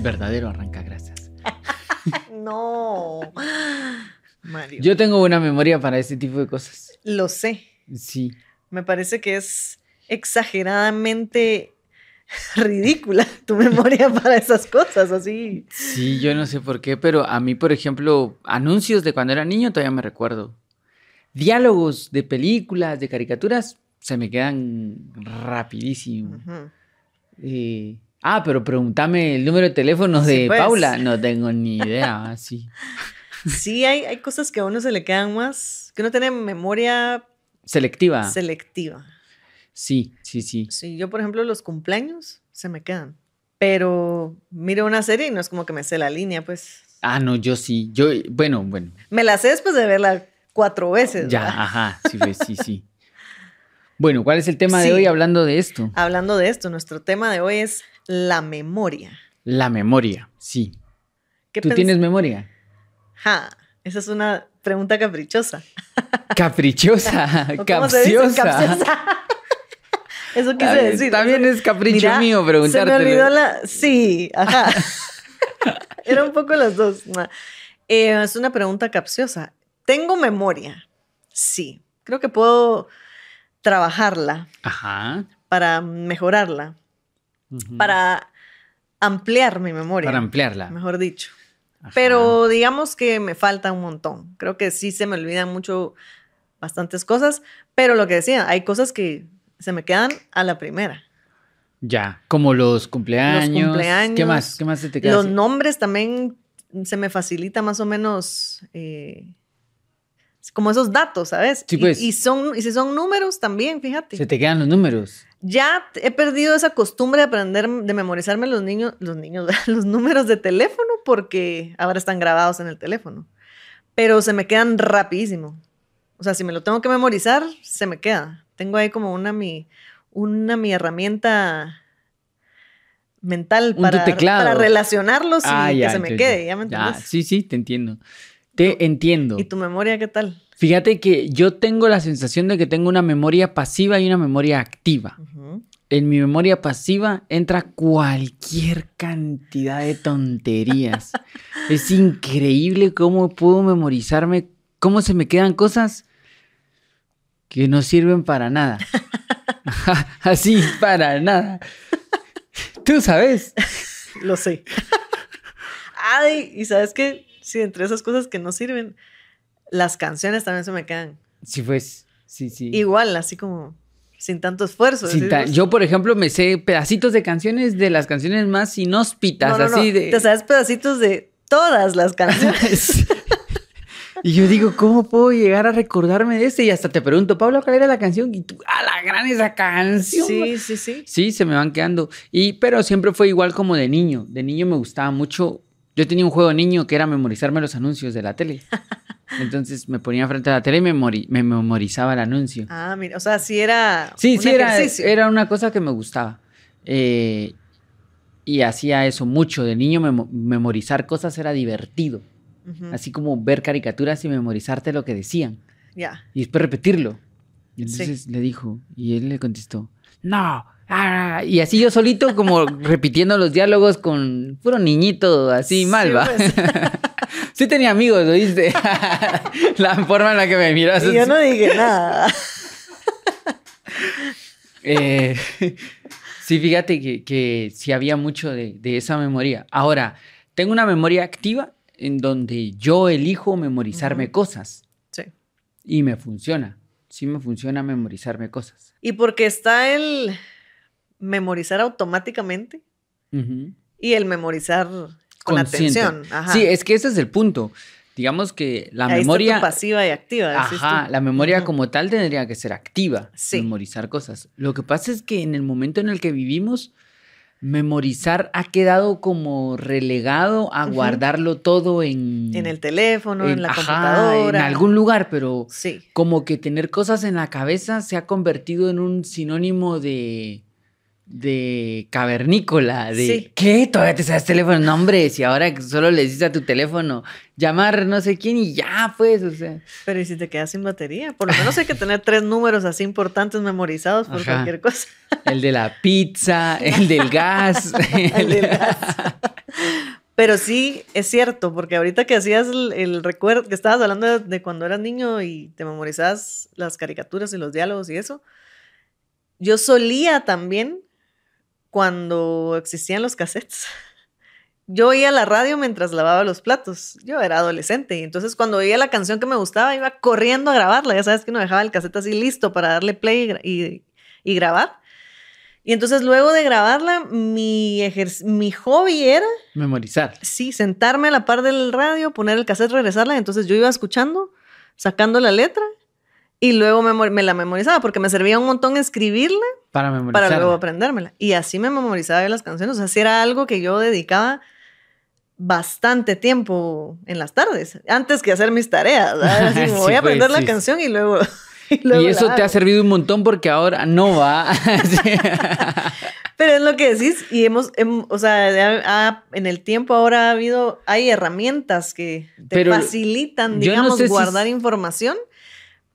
El verdadero arranca grasas. no. Mario. Yo tengo una memoria para este tipo de cosas. Lo sé. Sí. Me parece que es exageradamente ridícula tu memoria para esas cosas, así. Sí, yo no sé por qué, pero a mí, por ejemplo, anuncios de cuando era niño todavía me recuerdo. Diálogos de películas, de caricaturas, se me quedan rapidísimo. Eh, ah, pero pregúntame el número de teléfono Sí, de pues. Paula. No tengo ni idea, sí. Sí, hay, hay cosas que a uno se le quedan más, que uno tiene memoria Selectiva. selectiva. sí, sí, sí. Sí, yo, por ejemplo, los cumpleaños se me quedan. Pero miro una serie y no es como que me sé la línea, pues. Ah, no, yo sí. Yo, bueno, bueno. Me la sé después de verla cuatro veces. Ya, ¿verdad? ajá, sí, pues, sí, sí. Bueno, ¿cuál es el tema Sí. de hoy hablando de esto? Hablando de esto, nuestro tema de hoy es la memoria. La memoria, sí. ¿Qué ¿Tú tienes memoria? Ja, esa es una pregunta caprichosa. Caprichosa, capciosa. Capciosa. Eso quise También- decir. También es capricho Mira, mío Se me olvidó la. Sí, ajá. Era un poco las dos. Eh, es una pregunta capciosa. ¿Tengo memoria? Sí. Creo que puedo trabajarla Ajá. para mejorarla, para ampliar mi memoria. Para ampliarla. Mejor dicho. Ajá. Pero digamos que me falta un montón. Creo que sí se me olvidan mucho bastantes cosas, pero lo que decía, hay cosas que se me quedan a la primera. Ya, como los cumpleaños. ¿Qué cumpleaños, más? ¿Qué más se te queda? Los así? nombres también se me facilita más o menos eh, como esos datos, ¿sabes? Sí, Y- pues. y, son, y si son números también, fíjate. Se te quedan los números. Ya he perdido esa costumbre de aprender, de memorizarme los niños, los niños, los números de teléfono porque ahora están grabados en el teléfono. Pero se me quedan rapidísimo. O sea, si me lo tengo que memorizar, se me queda. Tengo ahí como una mi, una mi herramienta mental para, relacionarlos y Ah, que ya, se me ya, quede, ya. ¿ya me Ya, entiendes? sí, sí, te entiendo. Te entiendo. ¿Y tu memoria qué tal? Fíjate que yo tengo la sensación de que tengo una memoria pasiva y una memoria activa. En mi memoria pasiva entra cualquier cantidad de tonterías. es increíble cómo puedo memorizarme, cómo se me quedan cosas que no sirven para nada. Así, para nada. Tú sabes. Lo sé. Ay, y sabes que sí, entre esas cosas que no sirven, las canciones también se me quedan Sí, pues, sí, sí. igual, así como sin tanto esfuerzo. Sin ta- yo, por ejemplo, me sé pedacitos de canciones de las canciones más inhóspitas, No, no, no, así de... Te sabes pedacitos de todas las canciones. y yo digo, ¿cómo puedo llegar a recordarme de ese? Y hasta te pregunto, Pablo, ¿cuál era la canción? Y tú, ¡a la gran esa canción! sí, sí, sí. Sí, se me van quedando. Y, pero siempre fue igual como de niño. De niño me gustaba mucho. Yo tenía un juego de niño que era memorizarme los anuncios de la tele. Entonces me ponía frente a la tele y me, mori- me memorizaba el anuncio. Ah, mira, o sea, sí era Sí, un sí, era, ejercicio. era una cosa que me gustaba. Eh, y hacía eso mucho. De niño memo- memorizar cosas era divertido. Ujú, Así como ver caricaturas y memorizarte lo que decían. Ya. Y después repetirlo. Y Sí. entonces le dijo, y él le contestó, no. ah", y así yo solito como repitiendo los diálogos con puro niñito así Sí, malva. pues. sí tenía amigos, ¿oíste? la forma en la que me miras. Y yo no dije nada. Eh, sí, fíjate que, que sí había mucho de, de esa memoria. Ahora, tengo una memoria activa en donde yo elijo memorizarme cosas Sí. y me funciona. Sí me funciona memorizarme cosas. Y porque está el memorizar automáticamente y el memorizar con Consciente. atención. Ajá. Sí, es que ese es el punto. Digamos que la Ahí está tu memoria... pasiva y activa. Ajá, tú. la memoria como tal tendría que ser activa, Sí. memorizar cosas. Lo que pasa es que en el momento en el que vivimos, memorizar ha quedado como relegado a guardarlo todo en... En el teléfono, en, la ajá, computadora. En algún lugar, pero Sí. como que tener cosas en la cabeza se ha convertido en un sinónimo de de cavernícola, de Sí. ¿qué? Todavía te sabes teléfono, nombres y ahora solo le dices a tu teléfono llamar no sé quién y ya pues, o sea. Pero ¿y si te quedas sin batería? Por lo menos hay que tener tres números así importantes memorizados por Ajá. cualquier cosa. El de la pizza, el del gas. El del gas. Pero sí, es cierto, porque ahorita que hacías el, recuerdo, que estabas hablando de, cuando eras niño y te memorizabas las caricaturas y los diálogos y eso, yo solía también, cuando existían los cassettes, yo oía la radio mientras lavaba los platos. Yo era adolescente y entonces cuando oía la canción que me gustaba iba corriendo a grabarla. Ya sabes que uno dejaba el cassette así listo para darle play y, y grabar. Y entonces luego de grabarla, mi, mi hobby era... Memorizar. Sí, sentarme a la par del radio, poner el cassette, regresarla. Entonces yo iba escuchando, sacando la letra y luego me, me la memorizaba porque me servía un montón escribirla para memorizarla. Para luego aprendérmela. Y así me memorizaba las canciones. O sea, así era algo que yo dedicaba bastante tiempo en las tardes, antes que hacer mis tareas. Así, me voy a aprender la canción y luego Y, eso te ha servido un montón porque ahora no va. Pero es lo que decís, y hemos, o sea, en el tiempo ahora ha habido, hay herramientas que te facilitan, digamos, guardar información,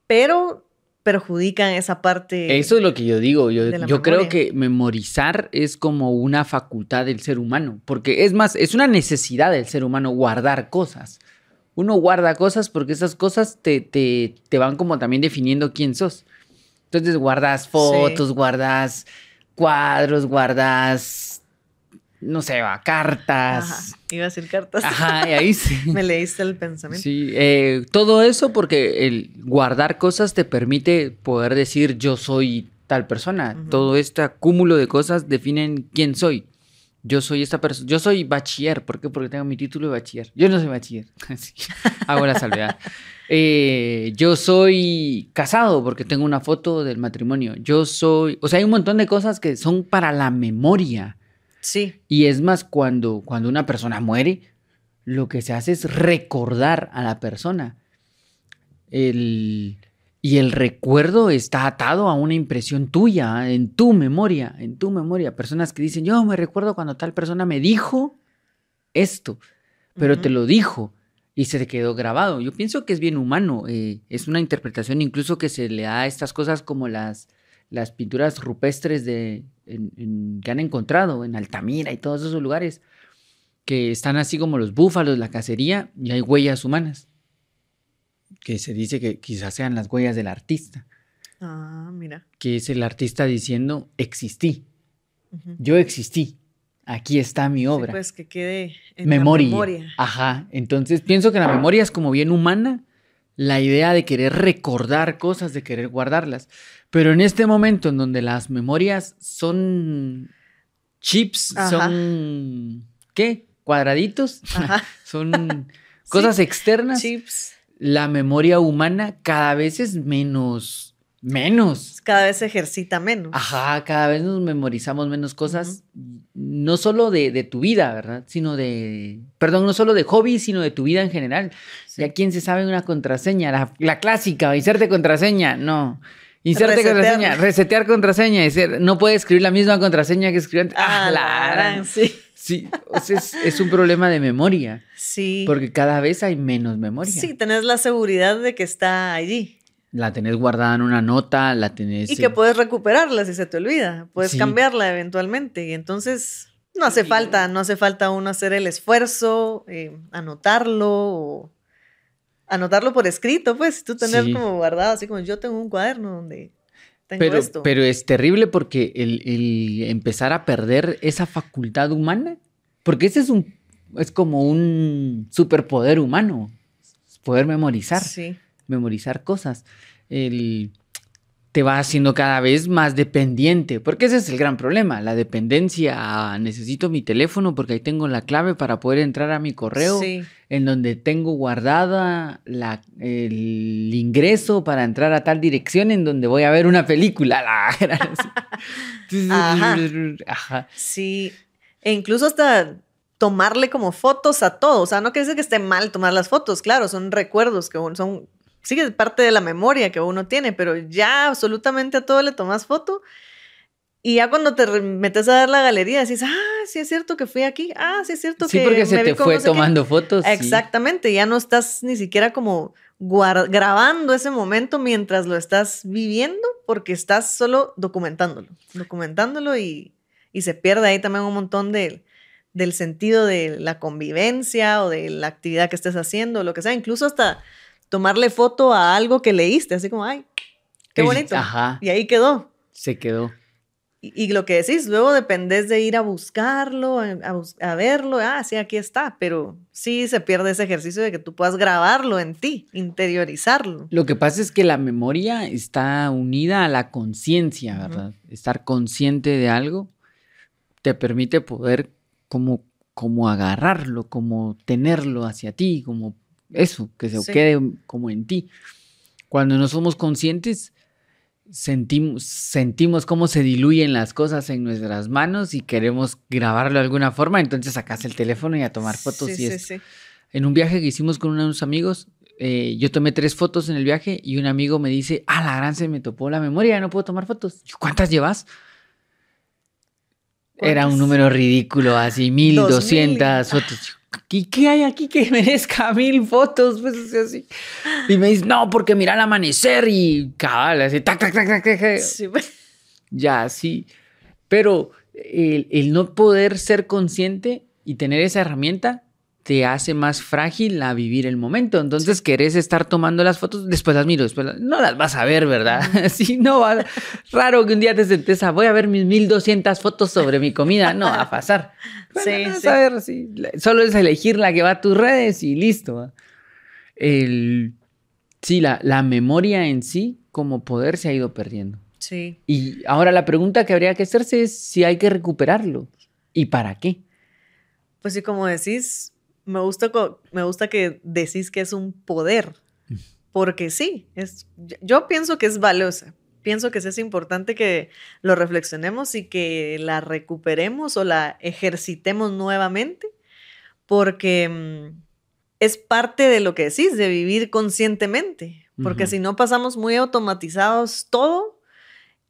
pero perjudican esa parte. Eso es lo que yo digo. Yo, yo creo que memorizar es como una facultad del ser humano, porque es más, es una necesidad del ser humano guardar cosas uno guarda cosas porque esas cosas te, te, te van como también definiendo quién sos. Entonces guardas fotos, guardas cuadros, guardas, no sé, va, cartas. Ajá, iba a decir cartas. Ajá, y ahí sí. Me leíste el pensamiento. Sí, eh, todo eso porque el guardar cosas te permite poder decir yo soy tal persona. Todo este cúmulo de cosas definen quién soy yo soy esta persona, yo soy bachiller, ¿por qué? Porque tengo mi título de bachiller. Yo no soy bachiller, hago la salvedad. Eh, yo soy casado porque tengo una foto del matrimonio. Yo soy, o sea, hay un montón de cosas que son para la memoria. Sí. Y es más, cuando, cuando una persona muere, lo que se hace es recordar a la persona. El, y el recuerdo está atado a una impresión tuya, en tu memoria, en tu memoria. Personas que dicen, yo me recuerdo cuando tal persona me dijo esto, pero te lo dijo y se te quedó grabado. Yo pienso que es bien humano, eh, es una interpretación incluso que se le da a estas cosas como las, las pinturas rupestres de, que han encontrado en Altamira y todos esos lugares, que están así como los búfalos, la cacería, y hay huellas humanas que se dice que quizás sean las huellas del artista. Ah, mira. Que es el artista diciendo, existí. Yo existí. Aquí está mi obra. pues que quede en memoria. La memoria. Ajá. Entonces pienso que la memoria es como bien humana la idea de querer recordar cosas, de querer guardarlas. Pero en este momento en donde las memorias son chips, son ¿qué? Cuadraditos, son cosas externas. Chips la memoria humana cada vez es menos, menos. Cada vez se ejercita menos. Ajá, cada vez nos memorizamos menos cosas, no solo de, tu vida, ¿verdad? Sino de, perdón, no solo de hobby, sino de tu vida en general. ¿Ya quién se sabe una contraseña? La, la clásica, inserte contraseña, no. Inserte contraseña, resetear contraseña, no puede escribir la misma contraseña que escribió antes. Ah, la, sí. Sí, es, un problema de memoria. Sí. Porque cada vez hay menos memoria. Sí, tenés la seguridad de que está allí. La tenés guardada en una nota, la tenés... Y que puedes recuperarla si se te olvida. Puedes cambiarla eventualmente. Y entonces no hace falta, no hace falta uno hacer el esfuerzo, eh, anotarlo o anotarlo por escrito, pues, tú tener como guardado, así como yo tengo un cuaderno donde pero, Pero es terrible porque el, empezar a perder esa facultad humana, porque ese es un, es como un superpoder humano, poder memorizar, memorizar cosas. El, te va haciendo cada vez más dependiente, porque ese es el gran problema, la dependencia necesito mi teléfono porque ahí tengo la clave para poder entrar a mi correo, en donde tengo guardada la, el ingreso para entrar a tal dirección en donde voy a ver una película. Ajá. Sí, e incluso hasta tomarle como fotos a todo, o sea, no quiere decir que esté mal tomar las fotos, claro, son recuerdos que son sí es parte de la memoria que uno tiene, pero ya absolutamente a todo le tomas foto. Y ya cuando te metes a ver la galería, decís, ah, sí es cierto que fui aquí, ah, sí es cierto que. Sí, porque se te fue tomando fotos. Exactamente, ya no estás ni siquiera como grabando ese momento mientras lo estás viviendo, porque estás solo documentándolo, documentándolo y, y se pierde ahí también un montón de, del sentido de la convivencia o de la actividad que estés haciendo, lo que sea, incluso hasta tomarle foto a algo que leíste, así como, ay, qué bonito. Ajá. Y ahí quedó. Se quedó. Y, lo que decís, luego dependes de ir a buscarlo, a, verlo, ah, sí, aquí está, pero sí se pierde ese ejercicio de que tú puedas grabarlo en ti, interiorizarlo. Lo que pasa es que la memoria está unida a la conciencia, ¿verdad? Estar consciente de algo te permite poder como, como agarrarlo, como tenerlo hacia ti, como eso, que se quede como en ti. Cuando no somos conscientes, sentimos, sentimos cómo se diluyen las cosas en nuestras manos y queremos grabarlo de alguna forma, entonces sacas el teléfono y a tomar fotos. y sí, En un viaje que hicimos con unos amigos, eh, yo tomé tres fotos en el viaje y un amigo me dice, ah, la gran se me topó la memoria, no puedo tomar fotos. ¿Cuántas llevas? Era un número ridículo, así, mil doscientas fotos. ¿Y qué hay aquí que merezca mil fotos? Pues así. Y me dice, no, porque mira el amanecer y cabal, así, tac, tac, tac, tac, tac. Sí, pues. Ya, sí. Pero el, el no poder ser consciente y tener esa herramienta te hace más frágil a vivir el momento. Entonces querés estar tomando las fotos, después las miro, después no las vas a ver, ¿verdad? Sí, no, va, raro que un día te sentes a, voy a ver mis 1200 fotos sobre mi comida, no va a pasar. sí, sí. A ver, sí. Solo es elegir la que va a tus redes y listo. El, sí, la, la memoria en sí como poder se ha ido perdiendo. Sí. Y ahora la pregunta que habría que hacerse es si hay que recuperarlo y para qué. Pues sí, como decís, me gusta, me gusta que decís que es un poder, porque sí, es, yo pienso que es valiosa. Pienso que es importante que lo reflexionemos y que la recuperemos o la ejercitemos nuevamente, porque mm, es parte de lo que decís, de vivir conscientemente. Porque si no pasamos muy automatizados todo,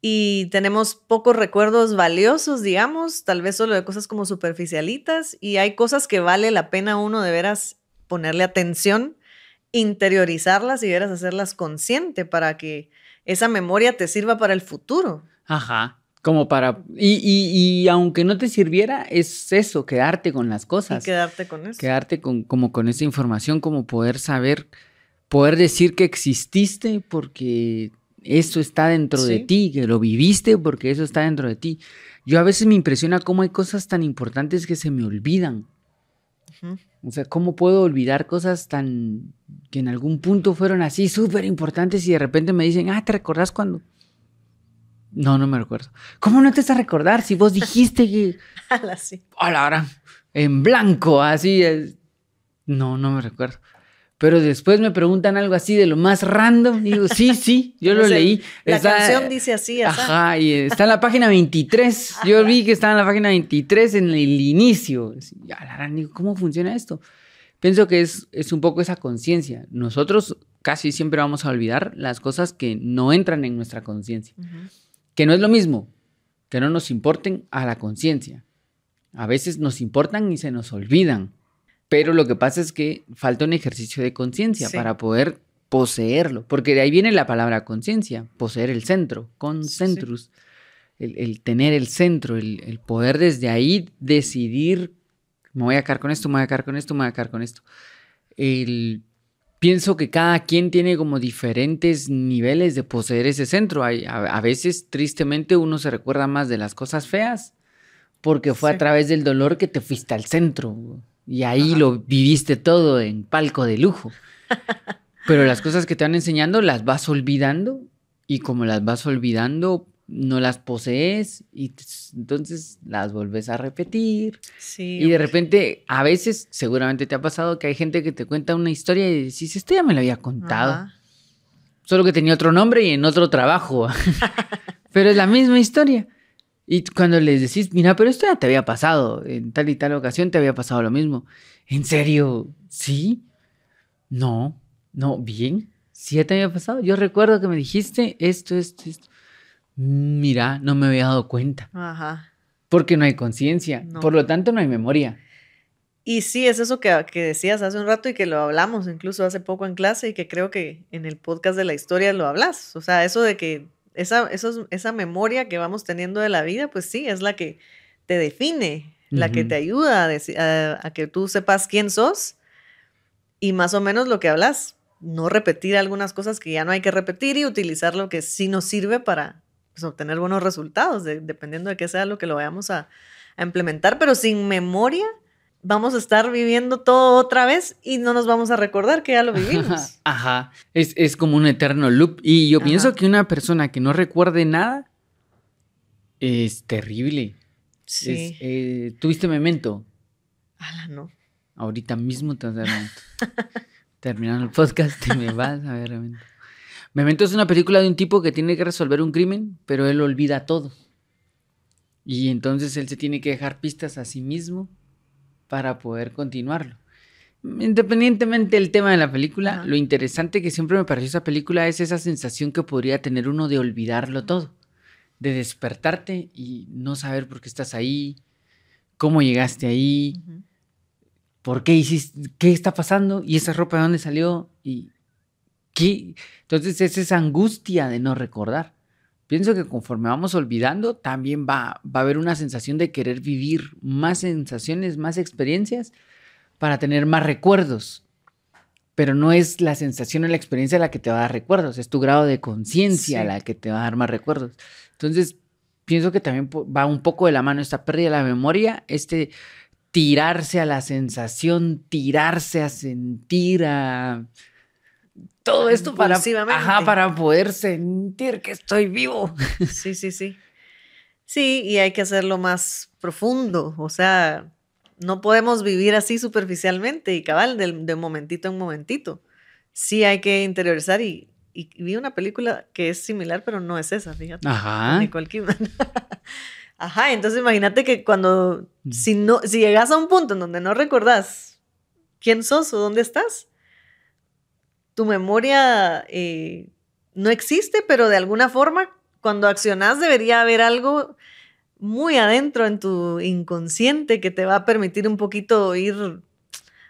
y tenemos pocos recuerdos valiosos, digamos, tal vez solo de cosas como superficialitas y hay cosas que vale la pena uno de veras ponerle atención, interiorizarlas y veras hacerlas consciente para que esa memoria te sirva para el futuro. Ajá. Como para. Y, y, aunque no te sirviera, es eso, quedarte con las cosas. Y quedarte con eso. Quedarte con, como con esa información, como poder saber, poder decir que exististe porque eso está dentro de ti, que lo viviste porque eso está dentro de ti. Yo a veces me impresiona cómo hay cosas tan importantes que se me olvidan. O sea, ¿cómo puedo olvidar cosas tan que en algún punto fueron así súper importantes y de repente me dicen, ah, ¿te recordás cuando? No, no me recuerdo. ¿Cómo no te estás a recordar si vos dijiste que... A la hora, en blanco, así. No, no me recuerdo. Pero después me preguntan algo así de lo más random. Y digo, sí, sí, yo lo leí. La canción dice así, Ajá, y está en la página 23. Yo vi que estaba en la página 23 en el inicio. digo, ¿cómo funciona esto? Pienso que es, es un poco esa conciencia. Nosotros casi siempre vamos a olvidar las cosas que no entran en nuestra conciencia. Que no es lo mismo que no nos importen a la conciencia. A veces nos importan y se nos olvidan. Pero lo que pasa es que falta un ejercicio de conciencia para poder poseerlo, porque de ahí viene la palabra conciencia, poseer el centro, concentrus, el, tener el centro, el, poder desde ahí decidir, me voy a quedar con esto, me voy a quedar con esto, me voy a quedar con esto. pienso que cada quien tiene como diferentes niveles de poseer ese centro. a, a, veces, tristemente, uno se recuerda más de las cosas feas porque fue a través del dolor que te fuiste al centro. Y ahí lo viviste todo en palco de lujo. Pero las cosas que te van enseñando las vas olvidando y como las vas olvidando, no las posees y entonces las vuelves a repetir. Sí, y de repente, a veces, seguramente te ha pasado que hay gente que te cuenta una historia y dices, esto ya me lo había contado. Solo que tenía otro nombre y en otro trabajo. Pero es la misma historia. Y cuando les decís, mira, pero esto ya te había pasado, en tal y tal ocasión te había pasado lo mismo. ¿En serio? ¿Sí? No, no, bien. Sí, ya te había pasado. Yo recuerdo que me dijiste esto, esto, esto. Mira, no me había dado cuenta. Ajá. Porque no hay conciencia. Por lo tanto, no hay memoria. Y sí, es eso que, que, decías hace un rato y que lo hablamos incluso hace poco en clase y que creo que en el podcast de la historia lo hablas. O sea, eso de que esa, esa memoria que vamos teniendo de la vida, pues sí, es la que te define la que te ayuda a, deci- a- a que tú sepas quién sos y más o menos lo que hablas. No repetir algunas cosas que ya no hay que repetir y utilizar lo que sí nos sirve para pues, obtener buenos resultados, de- dependiendo de qué sea lo que lo vayamos a, a implementar, pero sin memoria vamos a estar viviendo todo otra vez y no nos vamos a recordar que ya lo vivimos. Ajá. Es, es como un eterno loop. Y yo pienso que una persona que no recuerde nada es terrible. Sí. Es, eh, ¿Tuviste memento? Ala, no. Ahorita mismo te vas a memento. Terminando el podcast, te me vas a ver memento. Memento es una película de un tipo que tiene que resolver un crimen, pero él olvida todo. Y entonces él se tiene que dejar pistas a sí mismo para poder continuarlo. Independientemente del tema de la película, Ajá. lo interesante que siempre me pareció esa película es esa sensación que podría tener uno de olvidarlo todo, de despertarte y no saber por qué estás ahí, cómo llegaste ahí. ¿por qué hiciste? ¿Qué está pasando? ¿Y esa ropa de dónde salió? ¿Y qué? Entonces es esa angustia de no recordar. Pienso que conforme vamos olvidando, también va, va a haber una sensación de querer vivir más sensaciones, más experiencias para tener más recuerdos. Pero no es la sensación o la experiencia la que te va a dar recuerdos, es tu grado de conciencia Sí. la que te va a dar más recuerdos. Entonces, pienso que también va un poco de la mano esta pérdida de la memoria, este tirarse a la sensación, tirarse a sentir, a todo esto para, ajá, para poder sentir que estoy vivo. Sí, sí, sí. Sí, y hay que hacerlo más profundo. O sea, no podemos vivir así superficialmente y cabal, de, de momentito en momentito. Sí hay que interiorizar y, y vi una película que es similar, pero no es esa, fíjate. Ajá. Nicole Kidman. Ajá, entonces imagínate que cuando, Mm. si, no, si llegas a un punto en donde no recordás quién sos o dónde estás, tu memoria eh, no existe, pero de alguna forma, cuando accionás debería haber algo muy adentro en tu inconsciente que te va a permitir un poquito ir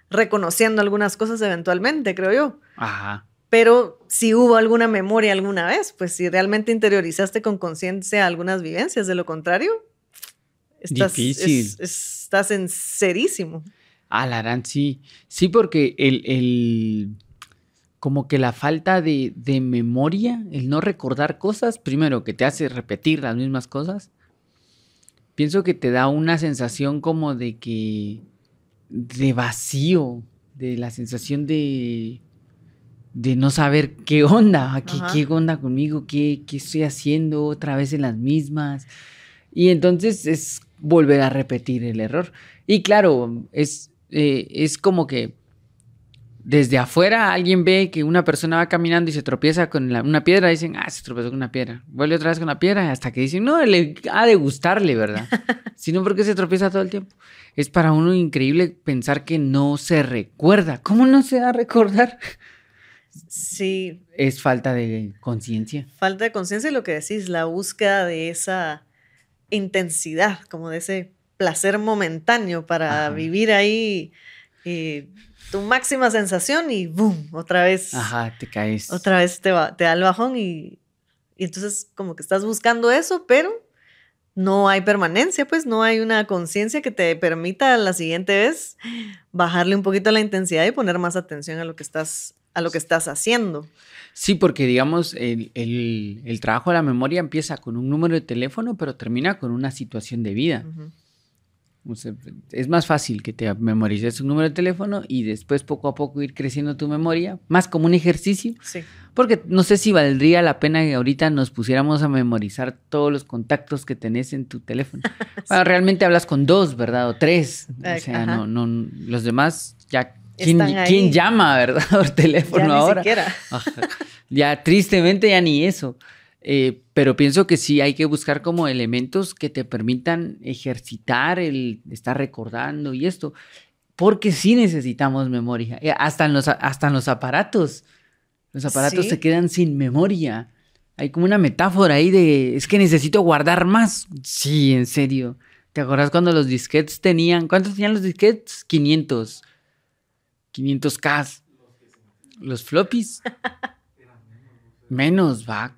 reconociendo algunas cosas eventualmente, creo yo. Ajá. Pero si hubo alguna memoria alguna vez, pues si realmente interiorizaste con conciencia algunas vivencias, de lo contrario, estás, Difícil. es- estás en serísimo. Ah, la gran, sí. Sí, porque el, el- como que la falta de, de memoria, el no recordar cosas, primero que te hace repetir las mismas cosas, pienso que te da una sensación como de que, de vacío, de la sensación de, de no saber qué onda, qué, Ajá. qué onda conmigo, qué, qué estoy haciendo otra vez en las mismas. Y entonces es volver a repetir el error. Y claro, es, eh, es como que desde afuera alguien ve que una persona va caminando y se tropieza con la- una piedra, dicen, ah, se tropezó con una piedra. Vuelve otra vez con la piedra hasta que dicen, no, le ha de gustarle, ¿verdad? Sino porque se tropieza todo el tiempo. Es para uno increíble pensar que no se recuerda. ¿Cómo no se va a recordar? Sí, Es falta de conciencia. falta de conciencia y lo que decís, la búsqueda de esa intensidad, como de ese placer momentáneo para Ajá. vivir ahí eh, tu máxima sensación y ¡boom! Otra vez. Ajá, te caes. otra vez te, va- te da el bajón y, y entonces como que estás buscando eso, pero no hay permanencia, pues no hay una conciencia que te permita la siguiente vez bajarle un poquito la intensidad y poner más atención a lo que estás, a lo que estás haciendo. Sí, porque digamos, el, el- el trabajo de la memoria empieza con un número de teléfono, pero termina con una situación de vida. O sea, es más fácil que te memorices un número de teléfono y después poco a poco ir creciendo tu memoria, más como un ejercicio, Sí. porque no sé si valdría la pena que ahorita nos pusiéramos a memorizar todos los contactos que tenés en tu teléfono. Bueno, realmente hablas con dos, ¿verdad? O tres. O sea, ajá. no, no, los demás ya... ¿Quién, llama, verdad? Por teléfono Ya ni ahora. siquiera. Ya tristemente ya ni eso. Eh, pero pienso que sí hay que buscar como elementos que te permitan ejercitar el estar recordando y esto. Porque sí necesitamos memoria. Eh, Hasta en los, hasta en los aparatos. Los aparatos Sí. se quedan sin memoria. Hay como una metáfora ahí de, es que necesito guardar más. Sí, en serio. ¿Te acuerdas cuando los disquetes tenían, cuántos tenían los disquetes? 500. 500K. Los floppies. Menos, va.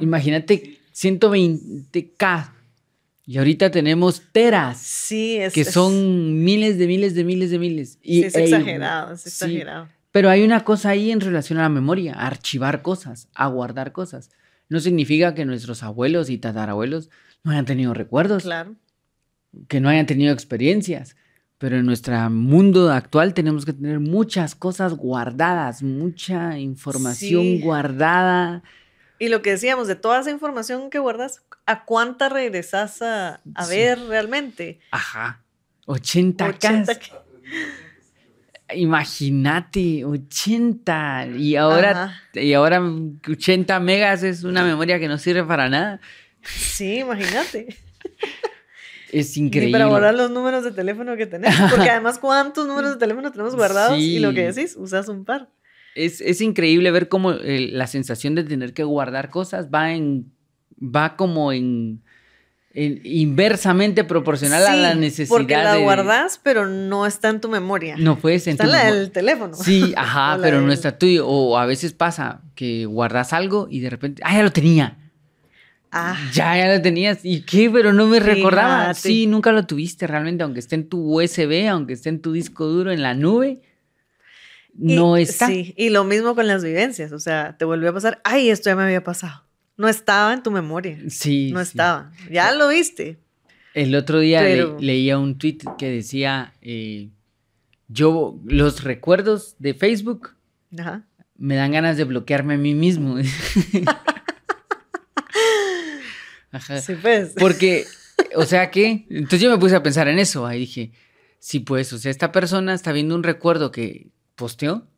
Imagínate 120K. Y ahorita tenemos teras. Sí, es que son miles de miles de miles de miles. Y, sí, es e- exagerado, es sí. exagerado. Pero hay una cosa ahí en relación a la memoria, a archivar cosas, a guardar cosas. No significa que nuestros abuelos y tatarabuelos no hayan tenido recuerdos, Claro. que no hayan tenido experiencias. Pero en nuestro mundo actual tenemos que tener muchas cosas guardadas, mucha información Sí. guardada. Y lo que decíamos, de toda esa información que guardas, ¿a cuánta regresas a, a Sí. ver realmente? Ajá. 80 80 K. que- Imagínate, 80. Y ahora, Ajá. y ahora 80 megas es una memoria que no sirve para nada. Sí, imagínate. Es increíble. para borrar los números de teléfono que tenemos. Porque además, ¿cuántos números de teléfono tenemos guardados? Y lo que decís, usas un par. Es, es increíble ver cómo eh, la sensación de tener que guardar cosas va en va como en, en- inversamente proporcional a la necesidad Porque la de- guardas, pero no está en tu memoria. No puedes Está en la del teléfono. Sí, ajá, pero no está tuyo. O a veces pasa que guardas algo y de repente, ah, ya lo tenía. Ah, Ya, ya lo tenías. ¿Y qué? Pero no me recordaba. Sí, nunca lo tuviste realmente, aunque esté en tu USB, aunque esté en tu disco duro, en la nube. Y- No está. Sí, y lo mismo con las vivencias. O sea, te volvió a pasar, ay, esto ya me había pasado. No estaba en tu memoria. Sí. No sí. estaba. Ya lo viste. El otro día le- leía un tweet que decía, eh, yo, los recuerdos de Facebook Ajá. me dan ganas de bloquearme a mí mismo. Ajá. Sí, pues. Porque, o sea que, entonces yo me puse a pensar en eso, ahí dije, sí, pues, o sea, esta persona está viendo un recuerdo que posteó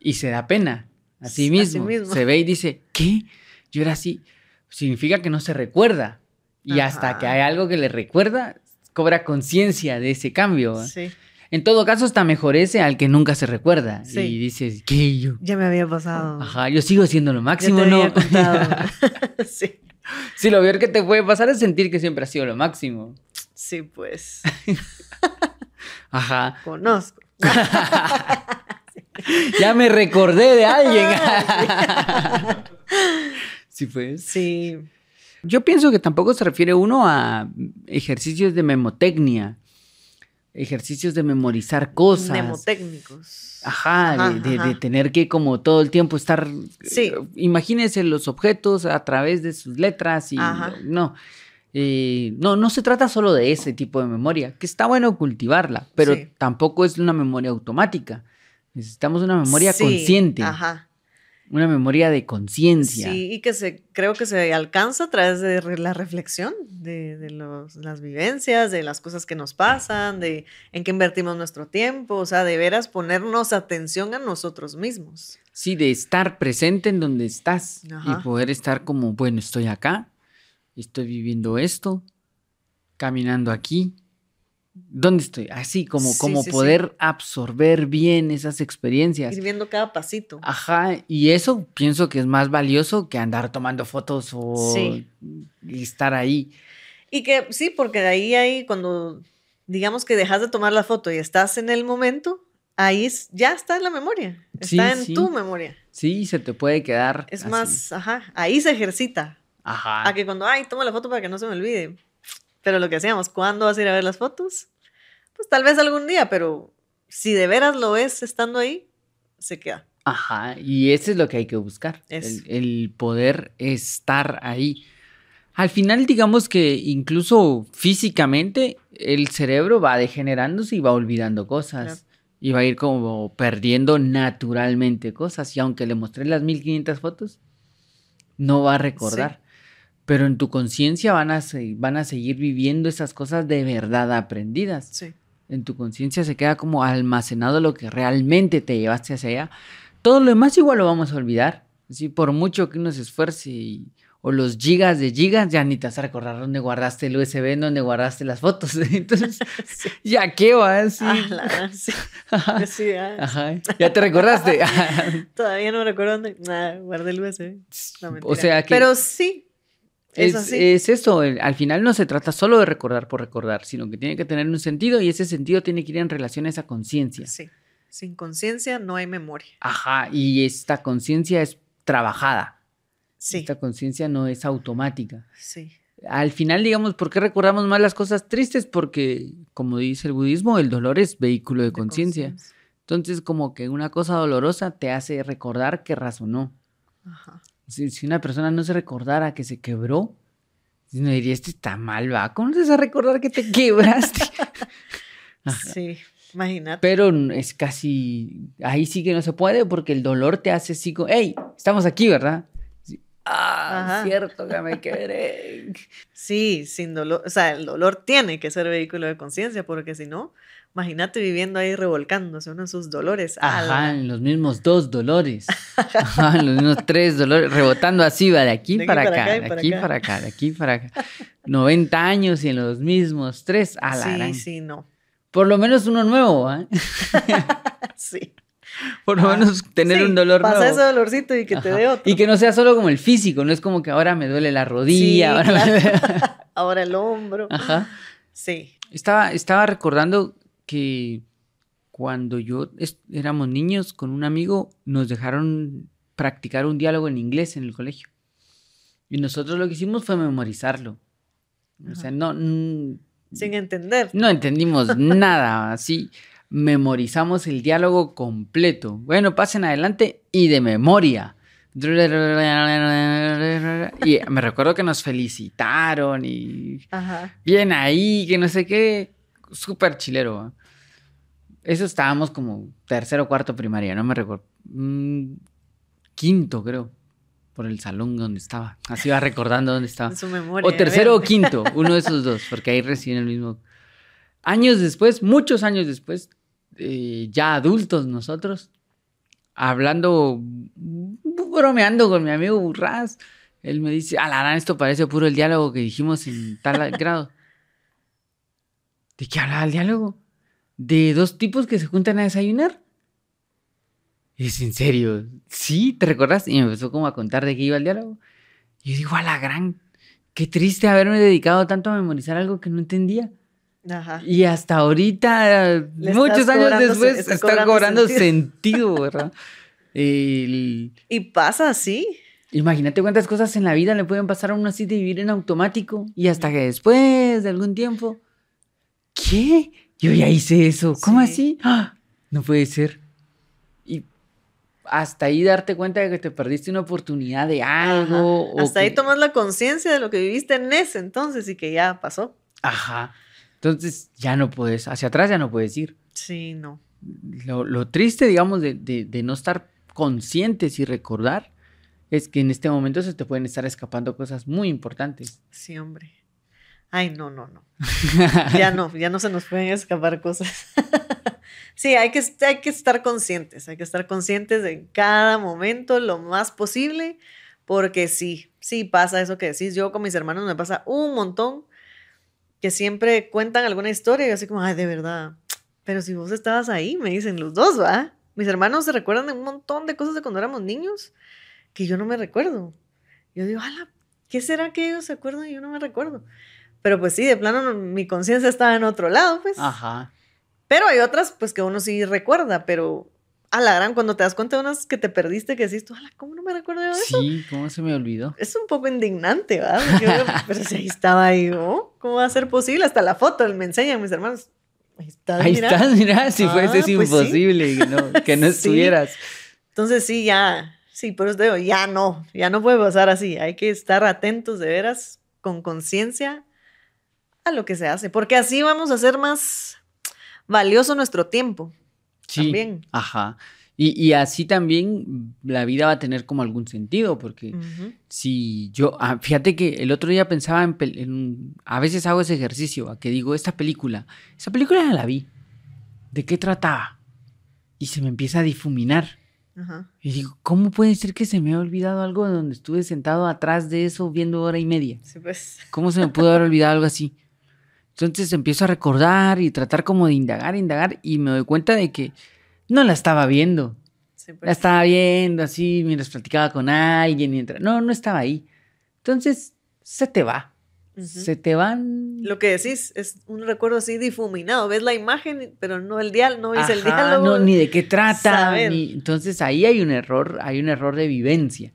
y se da pena a sí mismo. a sí mismo. Se ve y dice, ¿qué? Yo era así. Significa que no se recuerda. Y hasta Ajá. que hay algo que le recuerda, cobra conciencia de ese cambio. Sí. En todo caso, hasta mejorece al que nunca se recuerda. Sí. Y dices, ¿qué? Yo, Ya me había pasado. ajá, yo sigo siendo lo máximo, ¿no? sí. sí, lo peor que te puede pasar es sentir que siempre ha sido lo máximo. Sí, pues. Ajá. Conozco. Ya me recordé de alguien. sí, pues. Sí. Yo pienso que tampoco se refiere uno a ejercicios de memotecnia, ejercicios de memorizar cosas. Mnemotécnicos. Ajá, Ajá, de, de- ajá. de tener que como todo el tiempo estar... Sí. eh, Imagínense los objetos a través de sus letras y... Ajá. No, eh, no, no se trata solo de ese tipo de memoria, que está bueno cultivarla, pero Sí. tampoco es una memoria automática. Necesitamos una memoria Sí, consciente, Ajá. una memoria de conciencia. Sí, y que se, creo que se alcanza a través de la reflexión, de, de los- las vivencias, de las cosas que nos pasan, de en qué invertimos nuestro tiempo, o sea, de veras ponernos atención a nosotros mismos. Sí, de estar presente en donde estás Ajá. y poder estar como, bueno, estoy acá, estoy viviendo esto, caminando aquí. ¿Dónde estoy? Así, como, Sí, como sí, sí. poder absorber bien esas experiencias. Ir viendo cada pasito. Ajá, y eso pienso que es más valioso que andar tomando fotos o y estar ahí. Y que sí, porque de ahí hay cuando digamos que dejas de tomar la foto y estás en el momento, ahí ya está en la memoria, está en tu memoria. Sí, se te puede quedar. Es así. más, ajá, ahí se ejercita. Ajá. A que cuando, ay, toma la foto para que no se me olvide. Pero lo que hacíamos, ¿cuándo vas a ir a ver las fotos? Pues tal vez algún día, pero si de veras lo ves estando ahí, se queda. Ajá, y eso es lo que hay que buscar, el, el poder estar ahí. Al final, digamos que incluso físicamente el cerebro va degenerándose y va olvidando cosas. Claro. Y va a ir como perdiendo naturalmente cosas. Y aunque le mostré las 1500 fotos, no va a recordar. Pero en tu conciencia van, a van a seguir viviendo esas cosas de verdad aprendidas Sí. en tu conciencia se queda como almacenado lo que realmente te llevaste hacia allá. Todo lo demás igual lo vamos a olvidar. Así, por mucho que uno se esfuerce y- o los gigas de gigas, ya ni te vas a recordar dónde guardaste el USB, dónde guardaste las fotos. Entonces, ya qué va, sí. Ah, la- sí. Ajá. Sí, ah, Ajá, Ya te recordaste. Todavía no me recuerdo dónde. Nada, guardé el USB. No, o sea que Pero sí, es, es, así. es eso. Al final no se trata solo de recordar por recordar, sino que tiene que tener un sentido y ese sentido tiene que ir en relación a esa conciencia. Sí. Sin conciencia no hay memoria. Ajá, y esta conciencia es trabajada. Sí. Esta conciencia no es automática. Sí. al final, digamos, ¿por qué recordamos más las cosas tristes? Porque, como dice el budismo, el dolor es vehículo de conciencia. Entonces, como que una cosa dolorosa te hace recordar que razonó. Ajá. Si, una persona no se recordara que se quebró, no diría, este está mal, va. ¿Cómo te vas a recordar que te quebraste? sí, imagínate. Pero es casi, ahí sí que no se puede porque el dolor te hace así como, hey, estamos aquí, ¿verdad? Ah, cierto que me quebré. Sí, sin dolor. O sea, el dolor tiene que ser vehículo de conciencia, porque si no, imagínate viviendo ahí revolcándose uno de sus dolores. Ajá, en los mismos dos dolores. Ajá, en los mismos tres dolores, rebotando así, va de aquí, para, acá, de aquí para acá, de aquí para acá. 90 años y en los mismos tres. A la sí, sí, no. Por lo menos uno nuevo, ¿eh? sí. Por lo menos tener un dolor pasa ese dolorcito y que te dé otro. Y que no sea solo como el físico, no es como que ahora me duele la rodilla, ahora, el hombro. Ajá. Sí. Estaba, estaba recordando que cuando yo éramos niños con un amigo, nos dejaron practicar un diálogo en inglés en el colegio. Y nosotros lo que hicimos fue memorizarlo. O sea, no... Sin entender. No entendimos nada, así memorizamos el diálogo completo. Bueno, pasen adelante y de memoria. Y me recuerdo que nos felicitaron y bien ahí, que no sé qué, súper chilero. Eso estábamos como tercero o cuarto primaria, no me recuerdo. Mm, quinto, creo, por el salón donde estaba. Así va recordando dónde estaba. o tercero o quinto, uno de esos dos, porque ahí recién el mismo. Años después, muchos años después, eh, ya adultos nosotros, hablando, bromeando con mi amigo Burraz. Él me dice, Alarán, esto parece puro el diálogo que dijimos en tal grado. ¿De qué hablaba el diálogo? De dos tipos que se juntan a desayunar. Es en serio, ¿sí? ¿Te recordás? Y me empezó como a contar de qué iba el diálogo. Y yo digo, a la gran, qué triste haberme dedicado tanto a memorizar algo que no entendía. Y hasta ahorita, muchos años después, está, cobrando, sentido, ¿verdad? Y pasa así. Imagínate cuántas cosas en la vida le pueden pasar a uno así de vivir en automático y hasta que después de algún tiempo, ¿qué? Yo ya hice eso. ¿Cómo así? ¡Ah! No puede ser. Y hasta ahí darte cuenta de que te perdiste una oportunidad de algo. hasta ahí tomas la conciencia de lo que viviste en ese entonces y que ya pasó. Ajá. Entonces ya no puedes, hacia atrás ya no puedes ir. Sí, no. Lo, triste, digamos, de, no estar conscientes y recordar es que en este momento se te pueden estar escapando cosas muy importantes. Sí, hombre. Ay, no, no, no. ya no, ya no se nos pueden escapar cosas. sí, hay que, hay que estar conscientes, hay que estar conscientes de cada momento lo más posible, porque sí, sí pasa eso que decís. Yo con mis hermanos me pasa un montón que siempre cuentan alguna historia y así como, ay, de verdad. Pero si vos estabas ahí, me dicen los dos, ¿va? Mis hermanos se recuerdan de un montón de cosas de cuando éramos niños que yo no me recuerdo. Yo digo, ala, ¿qué será que ellos se acuerdan y yo no me recuerdo? Pero pues sí, de plano mi conciencia estaba en otro lado, pues. Ajá. Pero hay otras, pues que uno sí recuerda, pero a la gran, cuando te das cuenta de unas que te perdiste, que decís tú, ¿cómo no me recuerdo de eso? Sí, ¿cómo se me olvidó? Es un poco indignante, ¿verdad? pero si ahí estaba ¿no? ¿Cómo va a ser posible? Hasta la foto me enseñan mis hermanos. Ahí estás, Ahí estás, mira, si fuese ah, pues imposible que no, que no estuvieras. Entonces sí, ya, sí, por eso te digo, ya no, ya no puede pasar así. Hay que estar atentos de veras, con conciencia a lo que se hace, porque así vamos a hacer más valioso nuestro tiempo. Sí. Ajá. Y, así también la vida va a tener como algún sentido, porque si yo, ah, fíjate que el otro día pensaba en, a veces hago ese ejercicio, a que digo, esta película, esa película ya la vi, ¿de qué trataba? Y se me empieza a difuminar. Ajá. Y digo, ¿cómo puede ser que se me haya olvidado algo donde estuve sentado atrás de eso viendo hora y media? Sí, pues. ¿Cómo se me pudo haber olvidado algo así? Entonces empiezo a recordar y tratar como de indagar, indagar y me doy cuenta de que no la estaba viendo. La pues. estaba viendo así mientras platicaba con alguien. Mientras... No, no estaba ahí. Entonces se te va. Se te van. Lo que decís es un recuerdo así difuminado. Ves la imagen, pero no el diálogo, no ves el diálogo. No, ni de qué trata. Entonces ahí hay un error, hay un error de vivencia.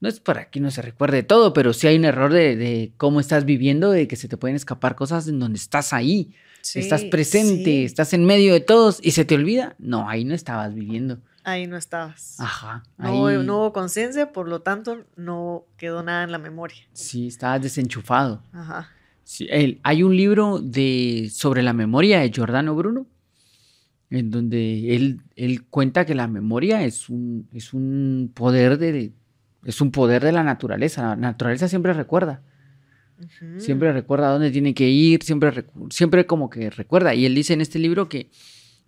No es para que no se recuerde todo, pero sí hay un error de, de cómo estás viviendo, de que se te pueden escapar cosas en donde estás ahí, Sí, estás presente, sí. estás en medio de todos y se te olvida. No, ahí no estabas viviendo. Ahí no estabas. Ajá. No, hubo- ahí no hubo conciencia, por lo tanto, no quedó nada en la memoria. Sí, estabas desenchufado. Ajá. Sí, hay un libro de, sobre la memoria de Giordano Bruno, en donde él, él cuenta que la memoria es un, es un poder de, es un poder de la naturaleza. La naturaleza siempre recuerda, siempre recuerda a dónde tiene que ir, siempre, siempre como que recuerda. Y él dice en este libro que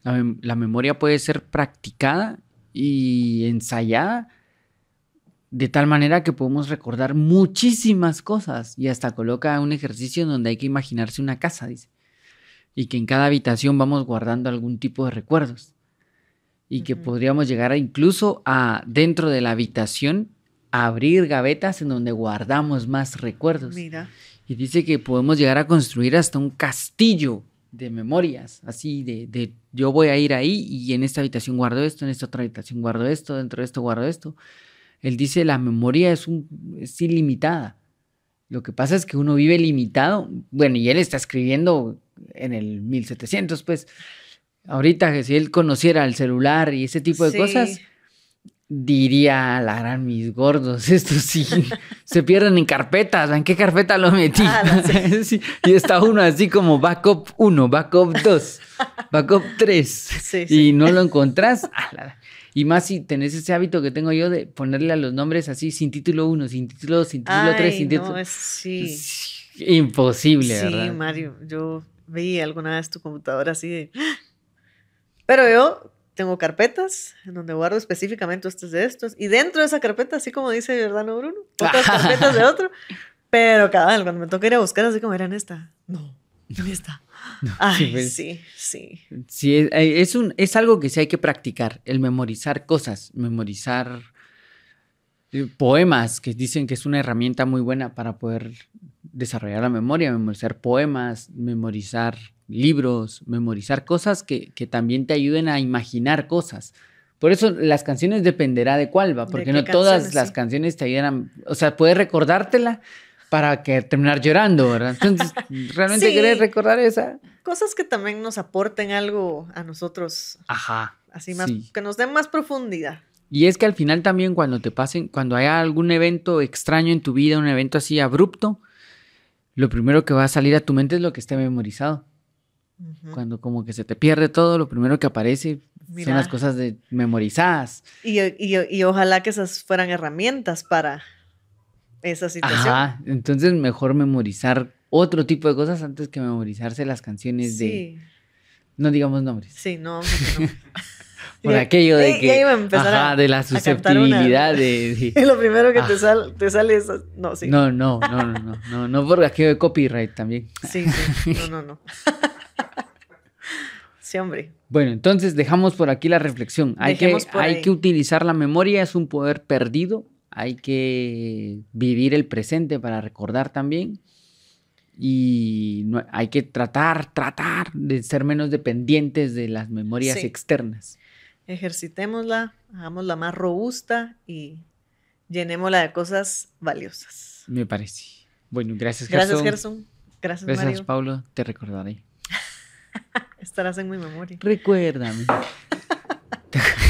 la, mem- la memoria puede ser practicada y ensayada de tal manera que podemos recordar muchísimas cosas. Y hasta coloca un ejercicio en donde hay que imaginarse una casa, dice, y que en cada habitación vamos guardando algún tipo de recuerdos. Y que podríamos llegar a incluso a dentro de la habitación abrir gavetas en donde guardamos más recuerdos. Mira. Y dice que podemos llegar a construir hasta un castillo de memorias, así de, de yo voy a ir ahí y en esta habitación guardo esto, en esta otra habitación guardo esto, dentro de esto guardo esto. Él dice la memoria es, un, es ilimitada. Lo que pasa es que uno vive limitado. Bueno, y él está escribiendo en el 1700, pues. Ahorita, que si él conociera el celular y ese tipo de Sí. cosas, diría, la gran mis gordos, estos sí se pierden en carpetas, ¿en qué carpeta lo metí? Ah, sé. Sí, Y está uno así como backup 1, backup 2, backup 3 Sí, y sí. no lo encontrás. ah, Y más si tenés ese hábito que tengo yo de ponerle a los nombres así sin título 1, sin título 2, sin título 3, Ay, sin título... no, es, sí. Sí, Imposible, Sí, ¿verdad? Mario, yo vi alguna vez tu computadora así de... Pero yo tengo carpetas en donde guardo específicamente estos de estos. Y dentro de esa carpeta, así como dice Giordano Bruno, otras carpetas de otro. Pero cabal, cuando me toca ir a buscar, así como era en esta. No, en esta. Ay, sí, sí. Sí, es, eh, es un, es algo que sí hay que practicar, el memorizar cosas, memorizar eh, poemas, que dicen que es una herramienta muy buena para poder desarrollar la memoria, memorizar poemas, memorizar libros, memorizar cosas que, que también te ayuden a imaginar cosas. Por eso las canciones dependerá de cuál va, ¿De porque no todas las sí? canciones te ayudan a, o sea, puedes recordártela para que terminar llorando, ¿verdad? Entonces, realmente Sí. querés recordar esa. Cosas que también nos aporten algo a nosotros, Ajá. así más, sí. que nos den más profundidad. Y es que al final también cuando te pasen, cuando haya algún evento extraño en tu vida, un evento así abrupto, lo primero que va a salir a tu mente es lo que esté memorizado. Cuando como que se te pierde todo, lo primero que aparece son Mira. las cosas de memorizadas. Y, y- y ojalá que esas fueran herramientas para esa situación. Ajá, entonces mejor memorizar otro tipo de cosas antes que memorizarse las canciones de, Sí, no digamos nombres. sí, no, no. Por Ya- aquello de que, ajá, a- de la cantar una. susceptibilidad de, de- Y lo primero que te, sal- te sale es. No, sí. No, no, no, no, no, no, no por aquello de copyright también. Sí, sí. No, no, no. Hombre. Bueno, entonces dejamos por aquí la reflexión. Hay, que, hay utilizar la memoria, es un poder perdido. Hay que vivir el presente para recordar también. Y no- hay que tratar, tratar de ser menos dependientes de las memorias Sí. externas. Ejercitémosla, hagámosla más robusta y llenémosla de cosas valiosas. Me parece. Bueno, gracias, Gracias, Gerson. Gerson. Gracias, Gracias, Mario. Paulo. Te recordaré. Estarás en mi memoria. Recuérdame.